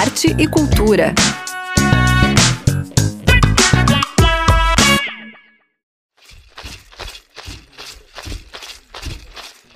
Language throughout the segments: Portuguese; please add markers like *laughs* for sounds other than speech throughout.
arte e cultura.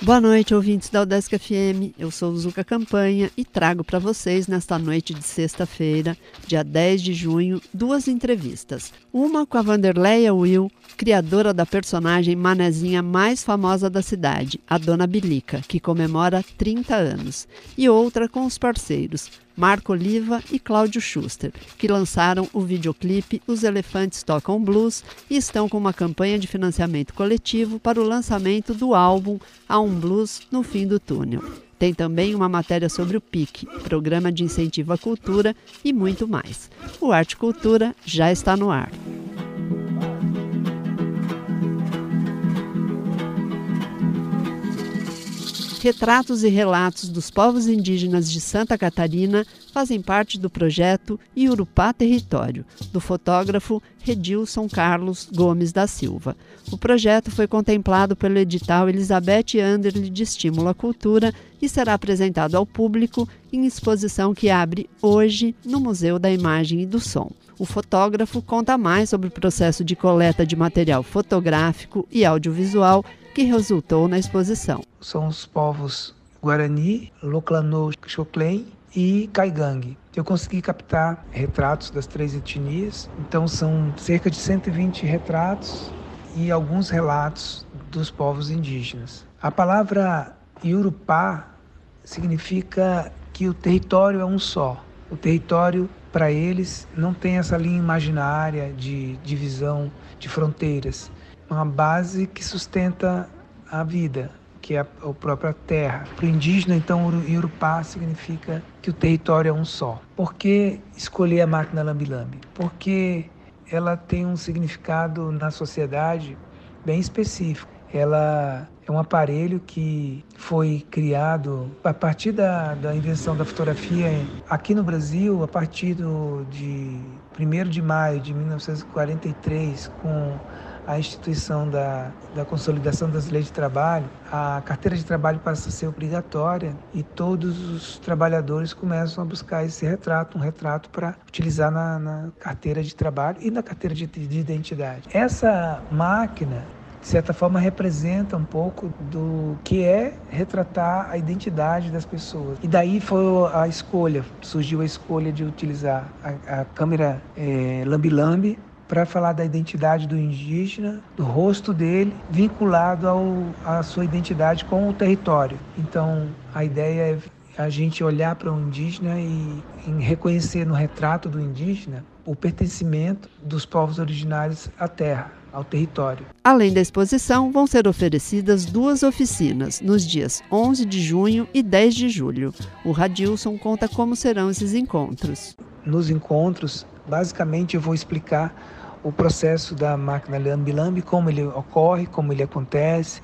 Boa noite, ouvintes da Udesc FM. Eu sou Zuka Campanha e trago para vocês, nesta noite de sexta-feira, dia 10 de junho, duas entrevistas. Uma com a Vanderleia Will, criadora da personagem manezinha mais famosa da cidade, a Dona Bilica, que comemora 30 anos. E outra com os parceiros, Marco Oliva e Cláudio Schuster, que lançaram o videoclipe Os Elefantes Tocam Blues e estão com uma campanha de financiamento coletivo para o lançamento do álbum Há um Blues no Fim do Túnel. Tem também uma matéria sobre o PIC, Programa de Incentivo à Cultura, e muito mais. O Arte Cultura já está no ar. Retratos e relatos dos povos indígenas de Santa Catarina fazem parte do projeto Iurupá Território, do fotógrafo Redilson Carlos Gomes da Silva. O projeto foi contemplado pelo edital Elizabeth Anderle de Estímulo à Cultura e será apresentado ao público em exposição que abre hoje no Museu da Imagem e do Som. O fotógrafo conta mais sobre o processo de coleta de material fotográfico e audiovisual que resultou na exposição. São os povos Guarani, Loclanô, Choclen e Caigangue. Eu consegui captar retratos das três etnias, então são cerca de 120 retratos e alguns relatos dos povos indígenas. A palavra Iurupá significa que o território é um só. O território, para eles, não tem essa linha imaginária de divisão de fronteiras uma base que sustenta a vida, que é a, própria terra. Para o indígena, então, Urupá significa que o território é um só. Por que escolher a máquina lambi-lambi? Porque ela tem um significado na sociedade bem específico. Ela é um aparelho que foi criado a partir da, da invenção da fotografia aqui no Brasil, a partir do, de 1 de maio de 1943, com a instituição da, da consolidação das leis de trabalho, a carteira de trabalho passa a ser obrigatória e todos os trabalhadores começam a buscar esse retrato, um retrato para utilizar na, na, carteira de trabalho e na carteira de, de identidade. Essa máquina de certa forma representa um pouco do que é retratar a identidade das pessoas. E daí foi a escolha, surgiu a escolha de utilizar a, a câmera é, lambi-lambi para falar da identidade do indígena, do rosto dele, vinculado ao, à sua identidade com o território. Então, a ideia é a gente olhar para o indígena e, e reconhecer no retrato do indígena o pertencimento dos povos originários à terra, ao território. Além da exposição, vão ser oferecidas duas oficinas nos dias 11 de junho e 10 de julho. O Radilson conta como serão esses encontros. Nos encontros, basicamente eu vou explicar o processo da máquina lambi-lambi, como ele ocorre, como ele acontece,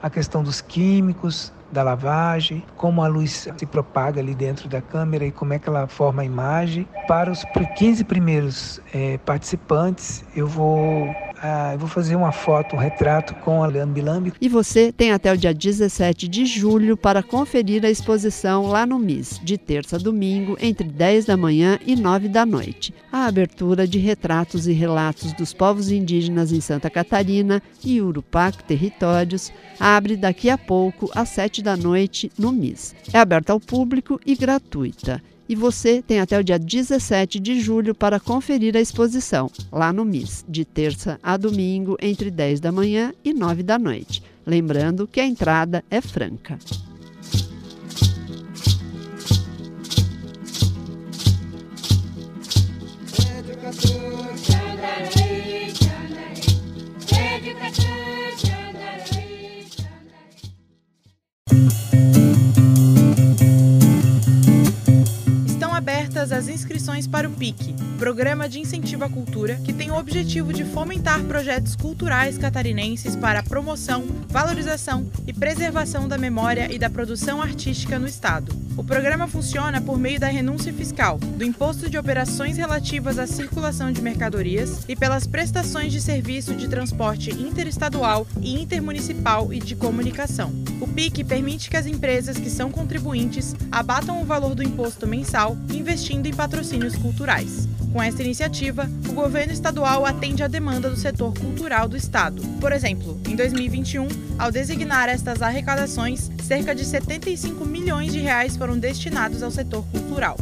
a questão dos químicos, da lavagem, como a luz se propaga ali dentro da câmera e como é que ela forma a imagem. Para os 15 primeiros é, participantes, eu vou ah, eu vou fazer uma foto, um retrato com a Lambi Lambi. E você tem até o dia 17 de julho para conferir a exposição lá no MIS, de terça a domingo, entre 10 da manhã e 9 da noite. A abertura de retratos e relatos dos povos indígenas em Santa Catarina e Urupac Territórios abre daqui a pouco às 7 da noite no MIS. É aberta ao público e gratuita e você tem até o dia 17 de julho para conferir a exposição, lá no MIS, de terça a domingo, entre 10 da manhã e 9 da noite. Lembrando que a entrada é franca. Educador, Educador. Para o PIC, Programa de Incentivo à Cultura, que tem o objetivo de fomentar projetos culturais catarinenses para a promoção, valorização e preservação da memória e da produção artística no Estado. O programa funciona por meio da renúncia fiscal, do imposto de operações relativas à circulação de mercadorias e pelas prestações de serviço de transporte interestadual e intermunicipal e de comunicação. O PIC permite que as empresas que são contribuintes abatam o valor do imposto mensal investindo em patrocínios culturais. Com esta iniciativa, o governo estadual atende à demanda do setor cultural do estado. Por exemplo, em 2021, ao designar estas arrecadações, cerca de 75 milhões de reais foram destinados ao setor cultural.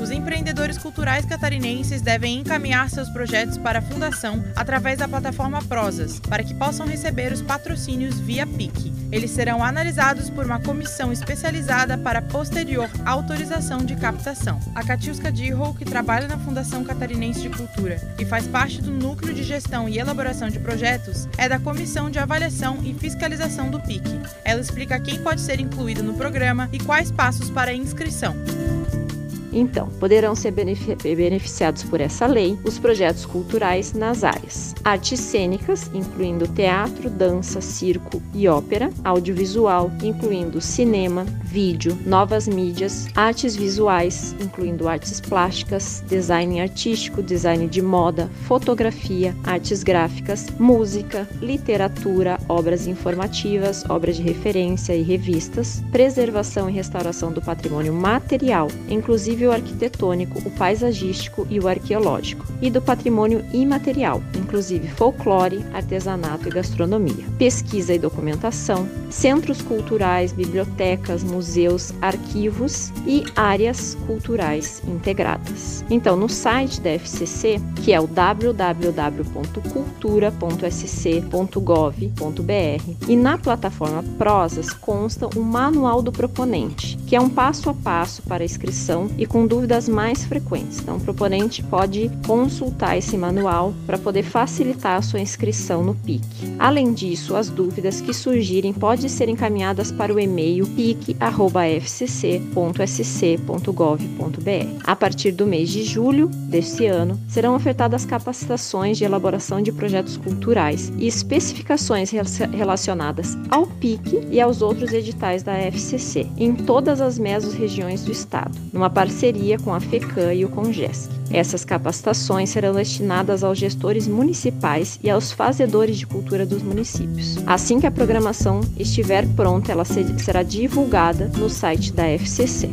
Os empreendedores culturais catarinenses devem encaminhar seus projetos para a Fundação através da plataforma Prosas, para que possam receber os patrocínios via PIC. Eles serão analisados por uma comissão especializada para posterior autorização de captação. A Katiuska Dirro, que trabalha na Fundação Catarinense de Cultura e faz parte do Núcleo de Gestão e Elaboração de Projetos, é da Comissão de Avaliação e Fiscalização do PIC. Ela explica quem pode ser incluído no programa e quais passos para a inscrição. Então, poderão ser beneficiados por essa lei os projetos culturais nas áreas artes cênicas, incluindo teatro, dança, circo e ópera, audiovisual, incluindo cinema, vídeo, novas mídias, artes visuais, incluindo artes plásticas, design artístico, design de moda, fotografia, artes gráficas, música, literatura, obras informativas, obras de referência e revistas, preservação e restauração do patrimônio material, inclusive o arquitetônico, o paisagístico e o arqueológico, e do patrimônio imaterial, inclusive folclore, artesanato e gastronomia, pesquisa e documentação, centros culturais, bibliotecas, museus, arquivos e áreas culturais integradas. Então, no site da FCC, que é o www.cultura.sc.gov.br, e na plataforma Prosas consta um manual do proponente, que é um passo a passo para a inscrição e com dúvidas mais frequentes. Então, o proponente pode consultar esse manual para poder facilitar a sua inscrição no PIC. Além disso, as dúvidas que surgirem podem ser encaminhadas para o e-mail pic.fcc.sc.gov.br. A partir do mês de julho deste ano, serão ofertadas capacitações de elaboração de projetos culturais e especificações relacionadas ao PIC e aos outros editais da FCC em todas as mesas regiões do estado, numa parceria parceria com a FECAM e o CONGESC. Essas capacitações serão destinadas aos gestores municipais e aos fazedores de cultura dos municípios. Assim que a programação estiver pronta, ela será divulgada no site da FCC.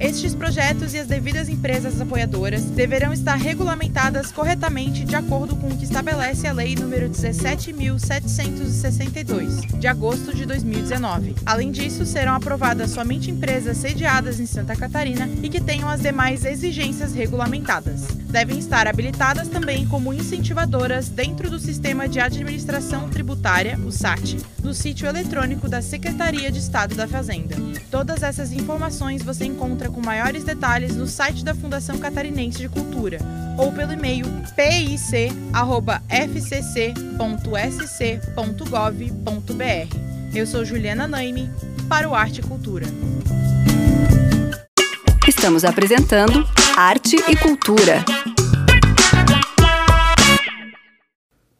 Estes projetos e as devidas empresas apoiadoras deverão estar regulamentadas corretamente de acordo com o que estabelece a Lei nº 17.762, de agosto de 2019. Além disso, serão aprovadas somente empresas sediadas em Santa Catarina e que tenham as demais exigências regulamentadas. Devem estar habilitadas também como incentivadoras dentro do Sistema de Administração Tributária, o SAT, no sítio eletrônico da Secretaria de Estado da Fazenda. Todas essas informações você encontra com maiores detalhes no site da Fundação Catarinense de Cultura ou pelo e-mail pic.fcc.sc.gov.br. Eu sou Juliana Naime para o Arte e Cultura. Estamos apresentando Arte e Cultura.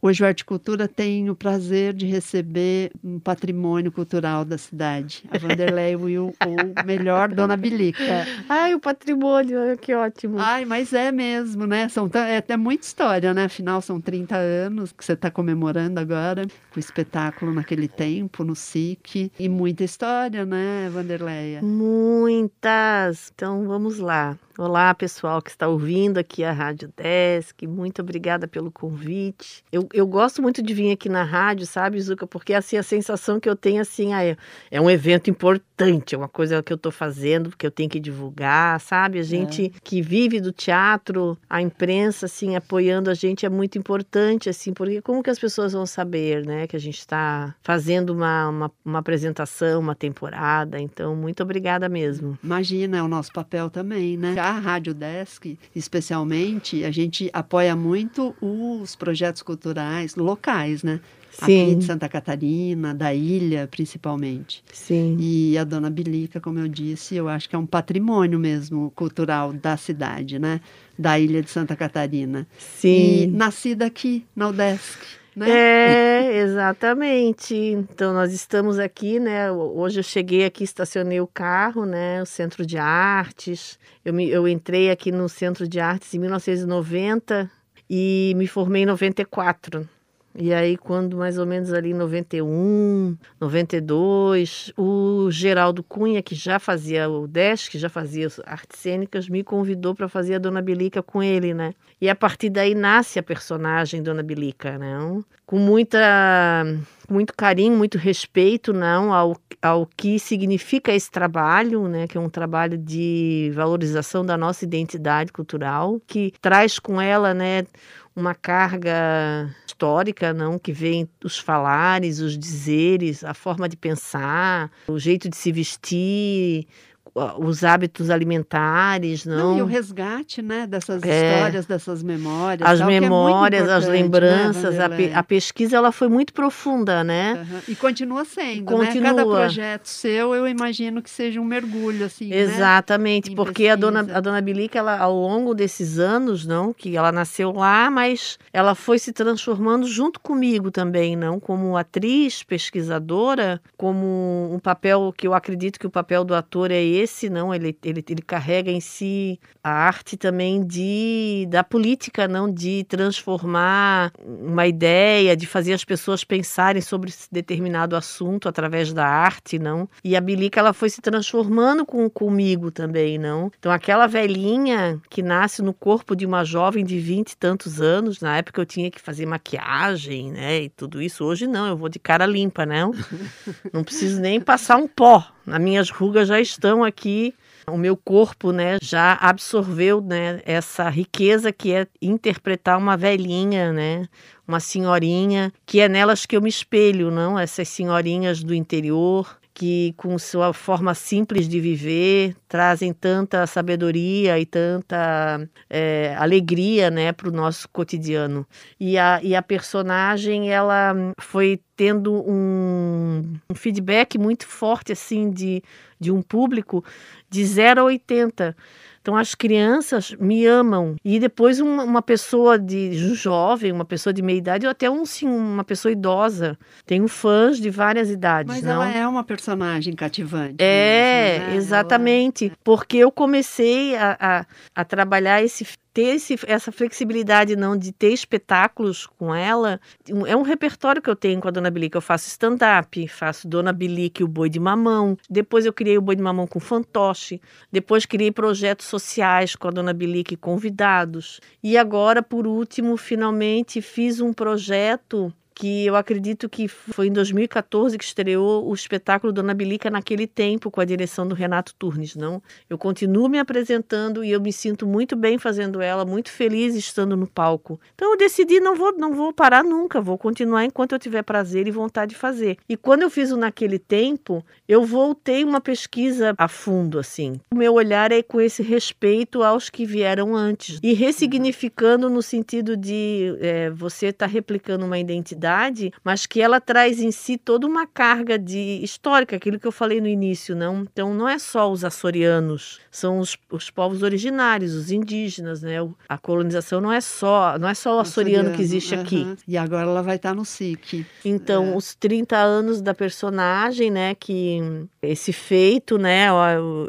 Hoje o Articultura tem o prazer de receber um patrimônio cultural da cidade. A Vanderlei Will, ou melhor, *laughs* Dona Bilica. Ai, o patrimônio, que ótimo. Ai, mas é mesmo, né? São é, é muita história, né? Afinal, são 30 anos que você está comemorando agora, com o espetáculo naquele tempo, no SIC. E muita história, né, Vanderleia? Muitas! Então, vamos lá. Olá, pessoal que está ouvindo aqui a Rádio Desk. Muito obrigada pelo convite. Eu, eu gosto muito de vir aqui na rádio, sabe, Zuka? Porque assim, a sensação que eu tenho assim, é, é um evento importante, é uma coisa que eu estou fazendo, porque eu tenho que divulgar, sabe? A gente é. que vive do teatro, a imprensa, assim, apoiando a gente é muito importante, assim, porque como que as pessoas vão saber, né, que a gente está fazendo uma, uma, uma apresentação, uma temporada? Então, muito obrigada mesmo. Imagina, é o nosso papel também, né? A Rádio Desk, especialmente, a gente apoia muito os projetos culturais locais, né? Sim. aqui de Santa Catarina, da ilha principalmente. Sim. E a Dona Bilica, como eu disse, eu acho que é um patrimônio mesmo cultural da cidade, né? Da ilha de Santa Catarina. Sim. E nascida aqui, na UDESC. Né? É, exatamente. Então nós estamos aqui, né? Hoje eu cheguei aqui, estacionei o carro, né? O Centro de Artes. Eu, me, eu entrei aqui no Centro de Artes em 1990 e me formei em 94. E aí, quando mais ou menos ali em 91, 92, o Geraldo Cunha, que já fazia o DESC, que já fazia artes cênicas, me convidou para fazer a Dona Belica com ele, né? E a partir daí nasce a personagem Dona Belica, né? Com muita, muito carinho, muito respeito, não, ao, ao que significa esse trabalho, né? Que é um trabalho de valorização da nossa identidade cultural, que traz com ela, né? Uma carga histórica, não que vem os falares, os dizeres, a forma de pensar, o jeito de se vestir, os hábitos alimentares, não? não e o resgate, né, dessas é, histórias, dessas memórias. As tal, é memórias, é as né, lembranças, né, a, pe a, pesquisa ela foi muito profunda, né? Uhum. E continua sendo, continua. né? Cada projeto seu, eu imagino que seja um mergulho, assim, né, Exatamente, né? porque a dona, a dona Bilica, ela, ao longo desses anos, não, que ela nasceu lá, mas ela foi se transformando junto comigo também, não? Como atriz, pesquisadora, como um papel que eu acredito que o papel do ator é esse, esse não, ele, ele, ele carrega em si a arte também de da política, não de transformar uma ideia, de fazer as pessoas pensarem sobre determinado assunto através da arte, não. E a Bilica ela foi se transformando com, comigo também, não. Então aquela velhinha que nasce no corpo de uma jovem de vinte e tantos anos, na época eu tinha que fazer maquiagem, né, e tudo isso. Hoje não, eu vou de cara limpa, não. *laughs* Não preciso nem passar um pó. As minhas rugas já estão aqui o meu corpo, né, já absorveu, né, essa riqueza que é interpretar uma velhinha, né, uma senhorinha, que é nelas que eu me espelho, não? Essas senhorinhas do interior, que com sua forma simples de viver trazem tanta sabedoria e tanta é, alegria né para o nosso cotidiano. E a, e a personagem ela foi tendo um, um feedback muito forte assim de, de um público de 0 a 80 então as crianças me amam. E depois uma, uma pessoa de jovem, uma pessoa de meia idade, ou até um, sim, uma pessoa idosa. Tenho fãs de várias idades. Mas não? ela é uma personagem cativante. É, mesmo, né? exatamente. Ela... Porque eu comecei a, a, a trabalhar esse ter esse, essa flexibilidade não de ter espetáculos com ela é um repertório que eu tenho com a Dona Bilica. Eu faço stand-up, faço Dona Bilica e o Boi de Mamão. Depois eu criei o Boi de Mamão com fantoche. Depois criei projetos sociais com a Dona Bilica e convidados. E agora, por último, finalmente fiz um projeto que eu acredito que foi em 2014 que estreou o espetáculo Dona Bilica naquele tempo com a direção do Renato Turnes, não? Eu continuo me apresentando e eu me sinto muito bem fazendo ela, muito feliz estando no palco. Então eu decidi não vou não vou parar nunca, vou continuar enquanto eu tiver prazer e vontade de fazer. E quando eu fiz o naquele tempo, eu voltei uma pesquisa a fundo assim. O meu olhar é com esse respeito aos que vieram antes e ressignificando no sentido de é, você estar tá replicando uma identidade mas que ela traz em si toda uma carga de histórica, aquilo que eu falei no início, não? Então não é só os açorianos, são os, os povos originários, os indígenas, né? A colonização não é só, não é só o açoriano, açoriano que existe uh -huh. aqui. E agora ela vai estar no SIC. Então, é. os 30 anos da personagem, né, que esse feito, né,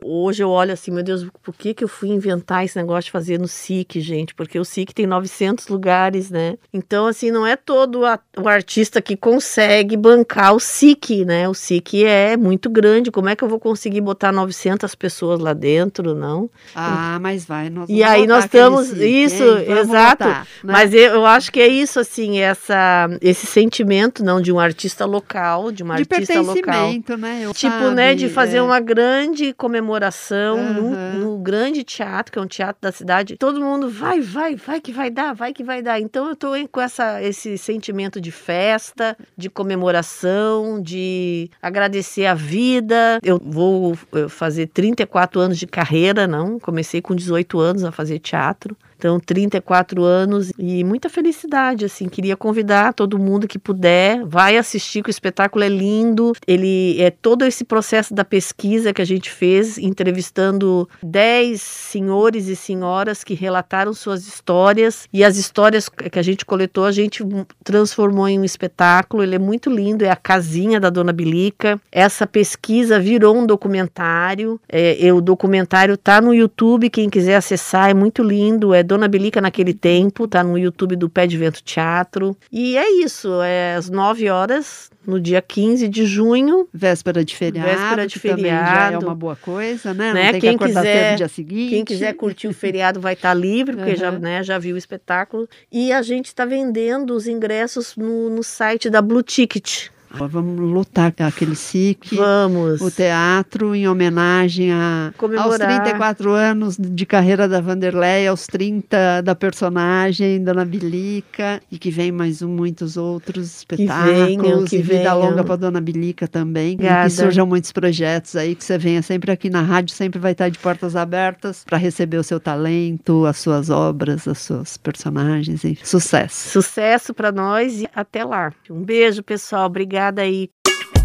hoje eu olho assim, meu Deus, por que que eu fui inventar esse negócio de fazer no SIC, gente? Porque o SIC tem 900 lugares, né? Então, assim, não é todo a, o artista que consegue bancar o SIC, né? O SIC é muito grande, como é que eu vou conseguir botar 900 pessoas lá dentro, não? Ah, mas vai, nós E aí nós estamos, SIC, isso, exato, né? mas eu, eu, acho que é isso, assim, essa, esse sentimento, não, de um artista local, de uma de artista local. né? Eu tipo, sabe, né, de fazer é. uma grande comemoração uhum. no, no grande teatro, que é um teatro da cidade, todo mundo vai, vai, vai que vai dar, vai que vai dar. Então eu tô com essa, esse sentimento de festa, de comemoração, de agradecer a vida. Eu vou fazer 34 anos de carreira, não? Comecei com 18 anos a fazer teatro. Então, 34 anos e muita felicidade, assim. Queria convidar todo mundo que puder, vai assistir, que o espetáculo é lindo. Ele é todo esse processo da pesquisa que a gente fez, entrevistando 10 senhores e senhoras que relataram suas histórias. E as histórias que a gente coletou, a gente transformou em um espetáculo. Ele é muito lindo, é a casinha da Dona Bilica. Essa pesquisa virou um documentário. É, o documentário tá no YouTube, quem quiser acessar, é muito lindo. É Dona Bilica naquele tempo, tá no YouTube do Pé de Vento Teatro. E é isso, é às 9 horas no dia 15 de junho. Véspera de feriado. Véspera de feriado. já é uma boa coisa, né? né? Não tem quem que acordar quiser, cedo no dia seguinte. Quem quiser curtir o feriado vai estar livre, porque Uhum. já, né, já viu o espetáculo. E a gente está vendendo os ingressos no, no site da Blue Ticket. Vamos lutar aquele SIC. Vamos. O teatro em homenagem a, aos Comemorar. 34 anos de carreira da Vanderlei, aos 30 da personagem Dona Bilica, e que vem mais um, muitos outros espetáculos, venham, que e vida venham. longa para Dona Bilica também, e Obrigada. que surjam muitos projetos aí, que você venha sempre aqui na rádio, sempre vai estar de portas abertas para receber o seu talento, as suas obras, as suas personagens, enfim. Sucesso! Sucesso para nós e até lá. Um beijo, pessoal. Obrigada aí.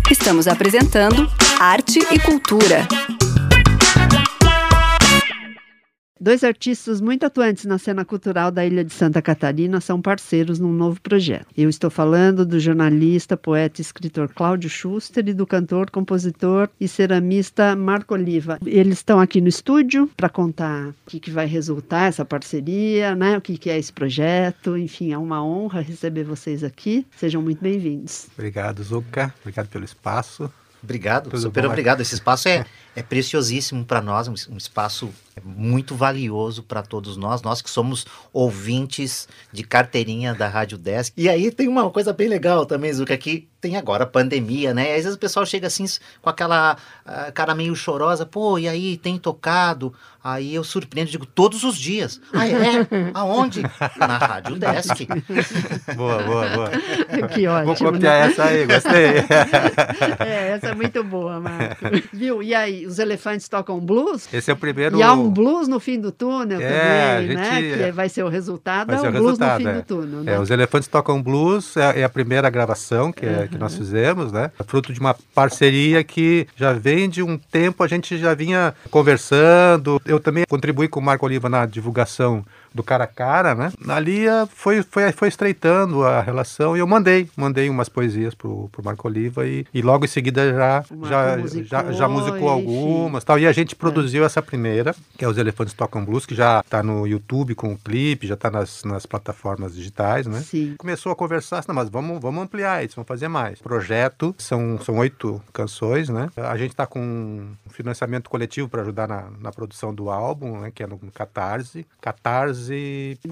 Estamos apresentando Arte e Cultura. Dois artistas muito atuantes na cena cultural da Ilha de Santa Catarina são parceiros num novo projeto. Eu estou falando do jornalista, poeta e escritor Cláudio Schuster e do cantor, compositor e ceramista Marco Oliva. Eles estão aqui no estúdio para contar o que, que vai resultar essa parceria, né? o que, que é esse projeto. Enfim, é uma honra receber vocês aqui. Sejam muito bem-vindos. Obrigado, Zuca. Obrigado pelo espaço. Obrigado, Tudo super bom, obrigado. Esse espaço é, *laughs* é preciosíssimo para nós, um, espaço muito valioso para todos nós, nós que somos ouvintes de carteirinha da Rádio Desk. E aí tem uma coisa bem legal também, Zuca, que tem agora pandemia, né? Às vezes o pessoal chega assim com aquela ah, cara meio chorosa, pô, e aí, tem tocado? Aí eu surpreendo, digo, todos os dias. Ah, é? *laughs* Aonde? Na Rádio Desk. *laughs* Boa, boa, boa. *laughs* que ótimo. Vou copiar né? essa aí, gostei. É, essa é muito boa, Marco. Viu? E aí, os elefantes tocam blues? Esse é o primeiro. E há um blues no fim do túnel É, também, a né? gente- Que vai ser o resultado, Vai é ser o o blues resultado, no fim é. do túnel, né? É, os Elefantes Tocam Blues é, é a primeira gravação que, é- que nós fizemos, né? É fruto de uma parceria que já vem de um tempo, a gente já vinha conversando. Eu também contribuí com o Marco Oliva na divulgação do cara a cara, né? Ali eh, foi, foi, foi estreitando a relação e eu mandei, mandei umas poesias pro, pro Marco Oliva e, e logo em seguida já, já, musicou, já, já musicou enfim. algumas tal. E a gente produziu essa primeira, que é Os Elefantes Tocam Blues, que já tá no YouTube com o clipe, já tá nas, nas plataformas digitais, né? Sim. Começou a conversar, não, mas vamos, vamos ampliar isso, vamos fazer mais. Projeto, são, são oito canções, né? A gente está com um financiamento coletivo para ajudar na, na produção do álbum, né? Que é no Catarse, catarse.me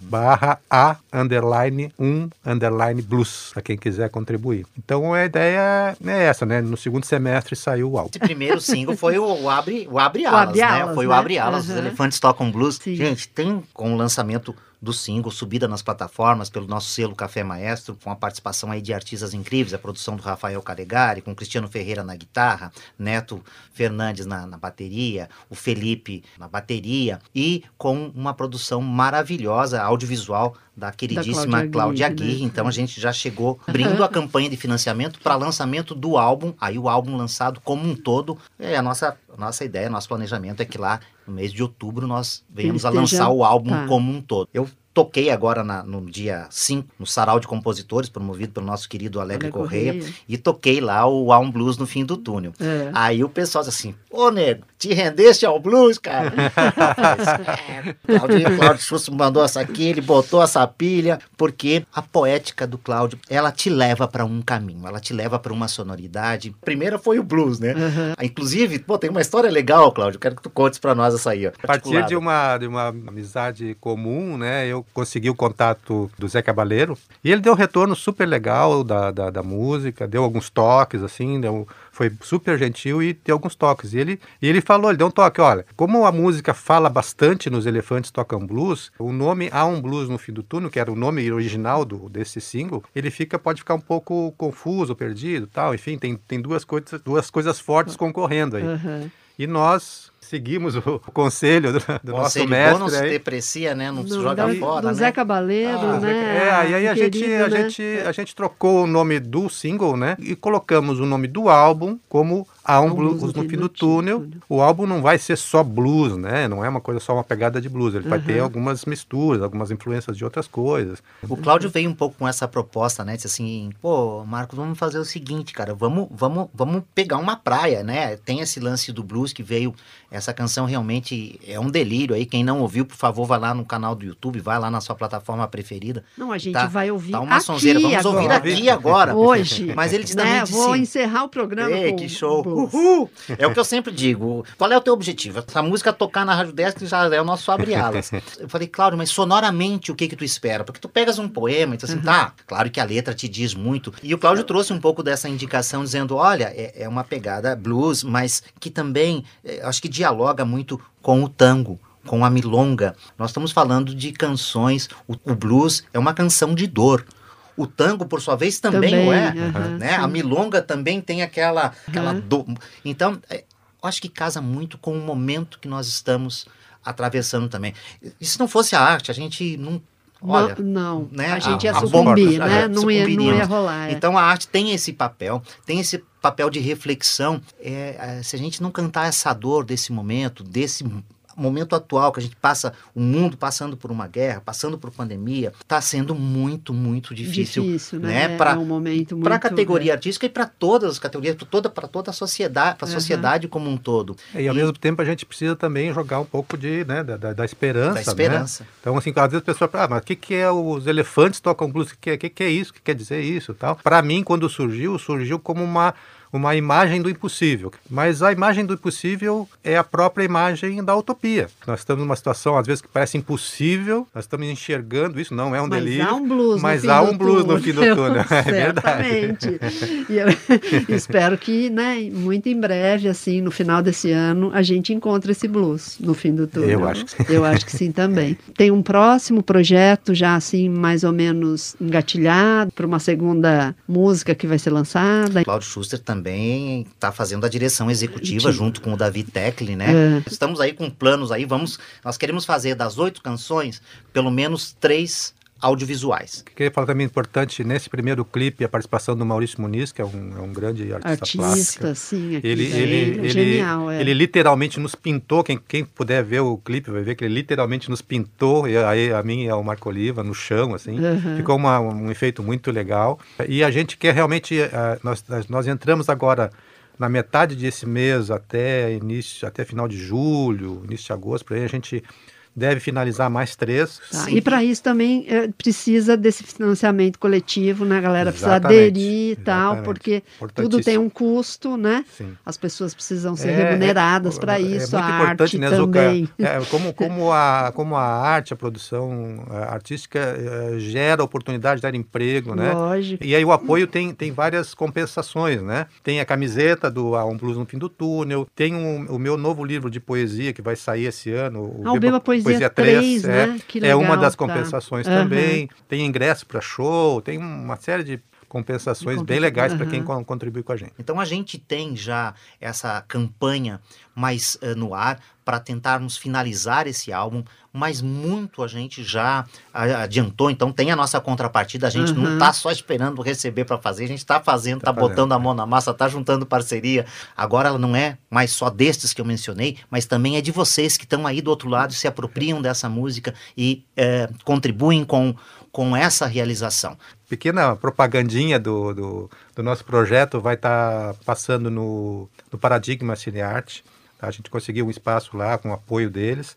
barra A underline 1 underline blues, para quem quiser contribuir. Então a ideia é essa, né? No segundo semestre saiu o álbum. Esse primeiro single foi o, *laughs* o Abre, o abre O Alas, Abre né? Alas, Foi o né? Abre Alas, os Aham. Elefantes Tocam Blues. Sim. Gente, tem com o lançamento do single, subida nas plataformas pelo nosso selo Café Maestro, com a participação aí de artistas incríveis, a produção do Rafael Calegari, com Cristiano Ferreira na guitarra, Neto Fernandes na, na bateria, o Felipe na bateria e com uma produção maravilhosa, audiovisual, da queridíssima Cláudia Cláudia Aguirre, Aguirre. né? Então a gente já chegou abrindo a campanha de financiamento para lançamento do álbum. Aí o álbum lançado como um todo. É a nossa, a nossa ideia, nosso planejamento é que lá no mês de outubro nós venhamos a esteja- lançar o álbum tá. como um todo. Eu toquei agora na- no dia 5, no Sarau de Compositores, promovido pelo nosso querido Alegre Correia, e toquei lá o Há um Blues no fim do túnel. É. Aí o pessoal diz assim, ô nego, te rendeste ao blues, cara? *laughs* é, Claudio, Claudio Schuster mandou essa aqui, ele botou essa pilha, porque a poética do Cláudio, ela te leva para um caminho, ela te leva para uma sonoridade. Primeira foi o blues, né? Aham. Inclusive, pô, tem uma história legal, Cláudio, quero que tu contes para nós essa aí. Ó, A partir de uma, de uma amizade comum, né, eu consegui o contato do Zé Cabaleiro e ele deu um retorno super legal da, da, da música, deu alguns toques, assim, deu, foi super gentil e deu alguns toques. E ele, e ele falou, ele deu um toque, olha, como a música fala bastante nos Elefantes Tocam Blues, o nome Há um Blues no Fim do Túnel, que era o nome original do, desse single, ele fica, pode ficar um pouco confuso, perdido tal, enfim, tem, tem duas, coisas, duas coisas fortes concorrendo aí. Aham. E nós seguimos o, o conselho do, do nosso Conselho bom mestre. não se deprecia, né? Não se Do- joga da- fora, do né? Zé Cabaleiro, Ah, né? É, aí, aí a, gente, Querido, a, né? gente, a gente trocou o nome do single, né? E colocamos o nome do álbum como Há um blues, no fim do túnel. O álbum não vai ser só blues, né? Não é uma coisa só uma pegada de blues. Ele vai ter algumas misturas, algumas influências de outras coisas. O Cláudio veio um pouco com essa proposta, né? Disse assim, pô, Marcos, vamos fazer o seguinte, cara, vamos, vamos, vamos pegar uma praia, né? Tem esse lance do blues que veio, essa canção realmente é um delírio aí. Quem não ouviu, por favor, vá lá no canal do YouTube, vai lá na sua plataforma preferida. Não, a gente Tá- vai ouvir Tá uma aqui sonzeira, vamos agora. ouvir aqui agora. Hoje. Mas ele disse né? também disse, Vou encerrar o programa Ei, com que show! Uhul! É o que eu sempre digo. Qual é o teu objetivo? Essa música tocar na Rádio Desk já é o nosso abre-alas. *laughs* Eu falei, Cláudio, mas sonoramente o que que tu espera? Porque tu pegas um poema e tu assim, tá, claro que a letra te diz muito. E o Cláudio trouxe um pouco dessa indicação, dizendo, olha, é, é uma pegada blues, mas que também, é, acho que dialoga muito com o tango. Com a milonga. Nós estamos falando de canções. O, o blues é uma canção de dor. O tango, por sua vez, também, Também, o é. né? A milonga também tem aquela, aquela do... Então, é, eu acho que casa muito com o momento que nós estamos atravessando também. E se não fosse a arte, a gente não. Olha, não, não. né, a gente ia a- a sucumbir, né? é, não, ia, não ia sucumbiríamos. rolar. é. Então a arte tem esse papel, tem esse papel de reflexão. É, é, se a gente não cantar essa dor desse momento, desse momento atual que a gente passa, o mundo passando por uma guerra, passando por pandemia, está sendo muito, muito difícil, Difícil, né? né? É um momento muito... para a categoria artística e para todas as categorias, para toda, pra toda a sociedade, para a Aham. sociedade como um todo. E ao mesmo tempo a gente precisa também jogar um pouco de, né, da, da, da esperança. Da né? esperança. Então, assim, às vezes a pessoa fala, ah, mas o que, que é os elefantes tocam blues? O que, é- que, que é isso? O que quer dizer isso? tal? Para mim, quando surgiu, surgiu como uma, uma imagem do impossível. Mas a imagem do impossível é a própria imagem da utopia. Nós estamos numa situação, às vezes, que parece impossível, nós estamos enxergando isso, não é um Mas delírio. há um blues mas no fim há do um blues no fim do túnel, *laughs* é *laughs* verdade. E eu *laughs* espero que, né, muito em breve, assim, no final desse ano, a gente encontre esse blues no fim do túnel. Eu acho que sim. Eu acho que sim também. Tem um próximo projeto já, assim, mais ou menos engatilhado para uma segunda música que vai ser lançada. Cláudio Schuster também está fazendo a direção executiva junto com o Davi Teckley, né? É. Estamos aí com planos aí, vamos, nós queremos fazer das oito canções, pelo menos três audiovisuais. Queria falar também importante nesse primeiro clipe a participação do Maurício Muniz, que é um, é um grande artista, plástico. Artista, sim. aqui Ele, ele, é ele, genial, é. ele literalmente nos pintou. Quem, quem puder ver o clipe vai ver que ele literalmente nos pintou, e aí a mim e ao Marco Oliva, no chão, assim. Uhum. Ficou uma- um efeito muito legal. E a gente quer realmente. eh, nós, nós entramos agora na metade desse mês até início, até final de julho, início de agosto, por aí a gente deve finalizar mais três. Tá. E para isso também eh, precisa desse financiamento coletivo, né? A galera precisa Exatamente, aderir e tal, porque tudo tem um custo, né? Sim. As pessoas precisam ser É, remuneradas é, para é isso, a muito importante, arte né, também. É, como, como, a, como a arte, a produção eh, artística eh, gera oportunidade, gera emprego, né? Lógico. E aí o apoio tem, tem várias compensações, né? Tem a camiseta do A Um Blues no Fim do Túnel, tem um- o meu novo livro de poesia que vai sair esse ano, Ah, o Beba Poesia 3, é, né? É uma das tá. compensações Aham. também. Tem ingresso para show, tem uma série de compensações bem legais para quem contribui com a gente. Então a gente tem já essa campanha mais eh, no ar para tentarmos finalizar esse álbum, mas muito a gente já adiantou, então tem a nossa contrapartida, a gente não Uhum. está só esperando receber para fazer, a gente está fazendo, está Tá botando a mão na massa, está juntando parceria. Agora ela não é mais só destes que eu mencionei, mas também é de vocês que estão aí do outro lado, se apropriam dessa música e eh, contribuem com, com essa realização. pequena propagandinha do, do, do nosso projeto vai estar passando no, no Paradigma Cinearte. tá? A gente conseguiu um espaço lá com o apoio deles.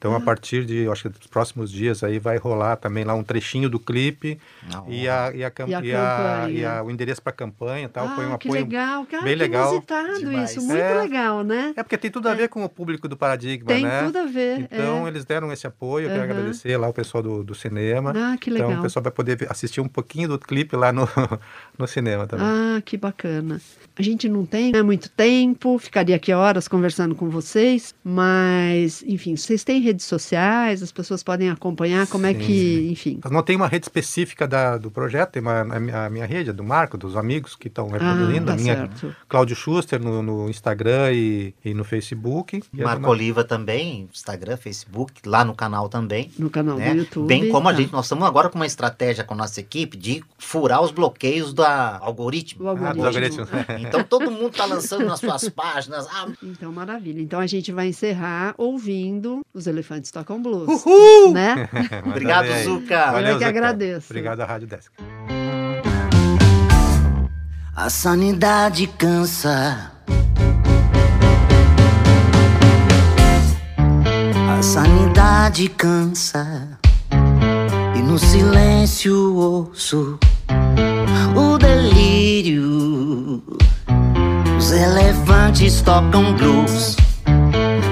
Então, a partir de, acho que dos próximos dias aí vai rolar também lá um trechinho do clipe e, a, e, a, E a e, a, e a- o endereço para a campanha e tal. ah, foi um que apoio legal, cara, bem que legal. inusitado isso, muito É. legal, né? É porque tem tudo a ver com o público do Paradigma, Tem né? tudo a ver. Então, é. eles deram esse apoio. Eu quero Aham. agradecer lá o pessoal do, do cinema. Ah, que legal. Então, o pessoal vai poder assistir um pouquinho do clipe lá no, *laughs* no cinema também. Ah, que bacana. A gente não tem né, muito tempo, ficaria aqui horas conversando com vocês, mas, enfim, vocês têm redes sociais? As pessoas podem acompanhar? Como é Sim, que, enfim. Não tem uma rede específica da, do projeto, tem uma, a, minha, a minha rede, a do Marco, dos amigos que estão reproduzindo. Ah, a tá minha, certo. Cláudio Schuster no, no Instagram e, e no Facebook. E a Marco do- Oliva também, Instagram, Facebook, lá no canal também. No canal né? do YouTube. Bem como a tá. gente, nós estamos agora com uma estratégia com a nossa equipe de furar os bloqueios da algoritmo. Ah, algoritmo. dos algoritmos. *laughs* Então todo mundo está lançando nas suas páginas. Ah, Então, maravilha. Então a gente vai encerrar ouvindo os Elefantes Tocam Blues. Uhul! Né? *laughs* Obrigado, bem. Zuca. Eu é que agradeço. Obrigado à Rádio Desk. A sanidade cansa. A sanidade cansa. E no silêncio ouço o delírio. Os elefantes tocam blues.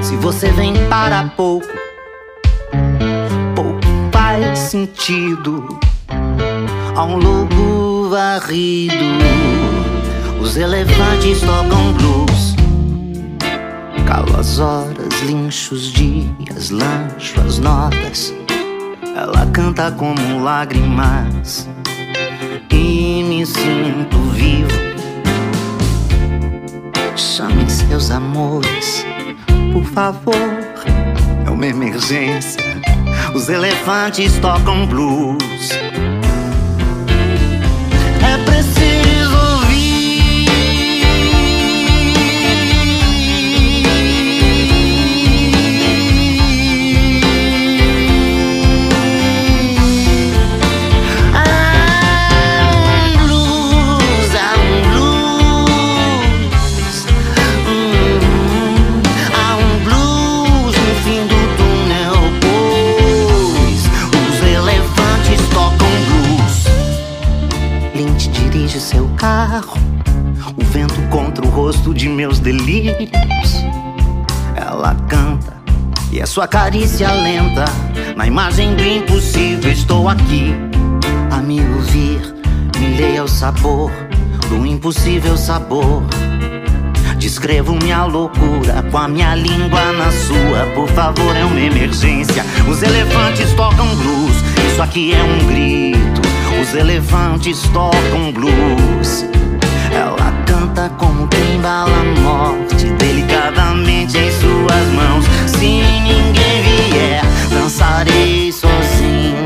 Se você vem para pouco, pouco faz sentido a um lobo varrido. Os elefantes tocam blues. Calo as horas, lincho os dias, lancho as notas. Ela canta como lágrimas e me sinto vivo. Chamem seus amores, por favor. É uma emergência. Os elefantes tocam blues. Sua carícia lenta. Na imagem do impossível, estou aqui a me ouvir. Me leia o sabor do impossível sabor. Descrevo minha loucura com a minha língua na sua. Por favor, é uma emergência. Os elefantes tocam blues. Isso aqui é um grito. Os elefantes tocam blues. Ela canta como quem embala a morte delicadamente em suas mãos. Se ninguém vier, dançarei sozinho.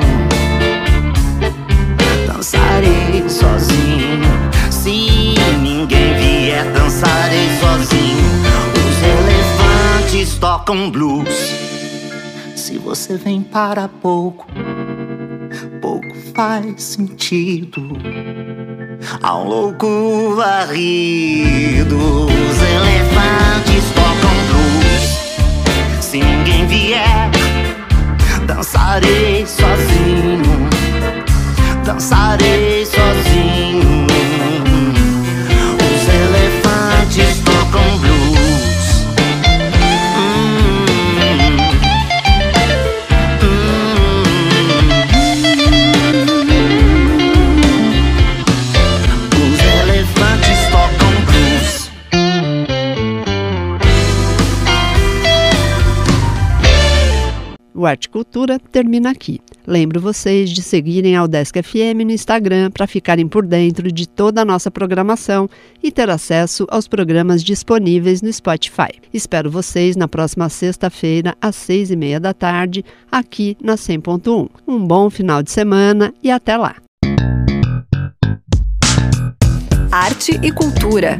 Dançarei sozinho. Se ninguém vier, dançarei sozinho. Os elefantes tocam blues. Se você vem para pouco, pouco faz sentido. Há um louco varrido. Os elefantes. Se ninguém vier, dançarei sozinho. Dançarei sozinho. Cultura termina aqui. Lembro vocês de seguirem a Udesc FM no Instagram para ficarem por dentro de toda a nossa programação e ter acesso aos programas disponíveis no Spotify. Espero vocês na próxima sexta-feira, às seis e meia da tarde, aqui na 100.1. Um bom final de semana e até lá! Arte e cultura.